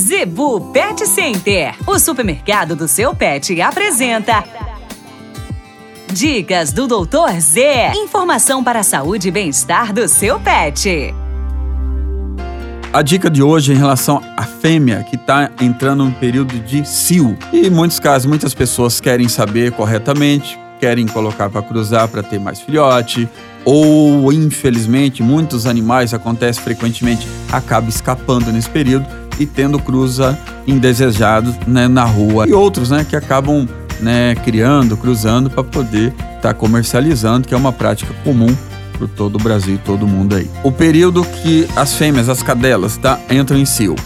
Zebu Pet Center, o supermercado do seu pet, apresenta. Dicas do Doutor Z. Informação para a saúde e bem-estar do seu pet. A dica de hoje é em relação à fêmea que está entrando no período de cio. E em muitos casos, muitas pessoas querem saber corretamente, querem colocar para cruzar para ter mais filhote, ou infelizmente muitos animais acontece frequentemente acaba escapando nesse período e tendo cruza indesejados né, na rua e outros né, que acabam né, criando, cruzando para poder estar tá comercializando, que é uma prática comum por todo o Brasil e todo mundo aí. O período que as fêmeas, as cadelas, tá, entram em cio,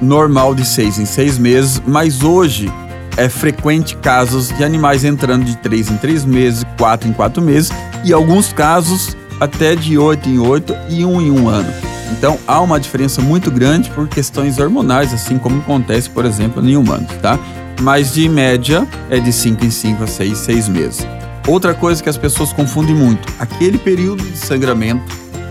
normal de seis em seis meses, mas hoje é frequente casos de animais entrando de três em três meses, quatro em quatro meses e alguns casos até de oito em oito e um em um ano. Então há uma diferença muito grande por questões hormonais, assim como acontece, por exemplo, em humanos, tá? Mas de média é de 5 em 5 a 6, 6 meses. Outra coisa que as pessoas confundem muito, aquele período de sangramento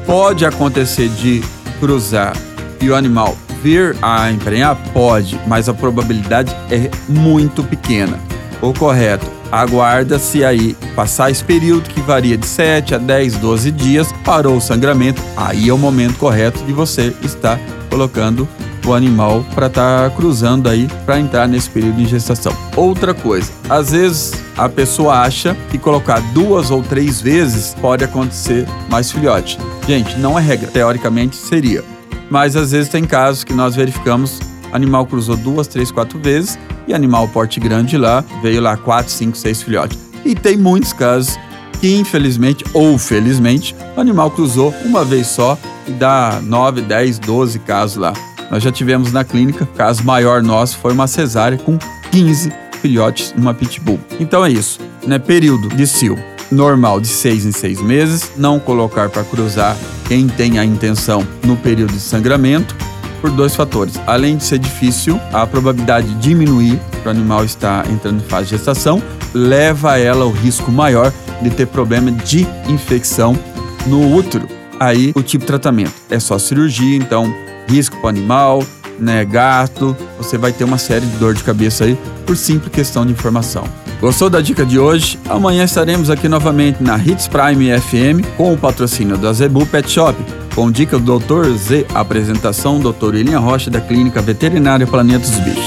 pode acontecer de cruzar e o animal vir a emprenhar? Pode, mas a probabilidade é muito pequena. O correto, aguarda-se aí passar esse período que varia de 7 a 10, 12 dias, parou o sangramento, aí é o momento correto de você estar colocando o animal para estar tá cruzando aí para entrar nesse período de gestação. Outra coisa, às vezes a pessoa acha que colocar duas ou três vezes pode acontecer mais filhote. Gente, não é regra, teoricamente seria. Mas às vezes tem casos que nós verificamos animal cruzou duas, três, quatro vezes e animal porte grande lá veio lá quatro, cinco, seis filhotes. E tem muitos casos que infelizmente ou felizmente o animal cruzou uma vez só e dá 9, 10, 12 casos lá. Nós já tivemos na clínica, caso maior nosso foi uma cesárea com 15 filhotes numa pitbull. Então é isso, né? Período de cio normal de 6 em 6 meses, não colocar para cruzar quem tem a intenção no período de sangramento por dois fatores. Além de ser difícil, a probabilidade de diminuir para o animal estar entrando em fase de gestação leva ela ao risco maior de ter problema de infecção no útero. Aí o tipo de tratamento é só cirurgia, então risco para o animal, né, gato, você vai ter uma série de dor de cabeça aí por simples questão de informação. Gostou da dica de hoje? Amanhã estaremos aqui novamente na Hits Prime FM com o patrocínio da Zebu Pet Shop. Com dica do Dr. Z, apresentação Dr. William Rocha da Clínica Veterinária Planeta dos Bichos.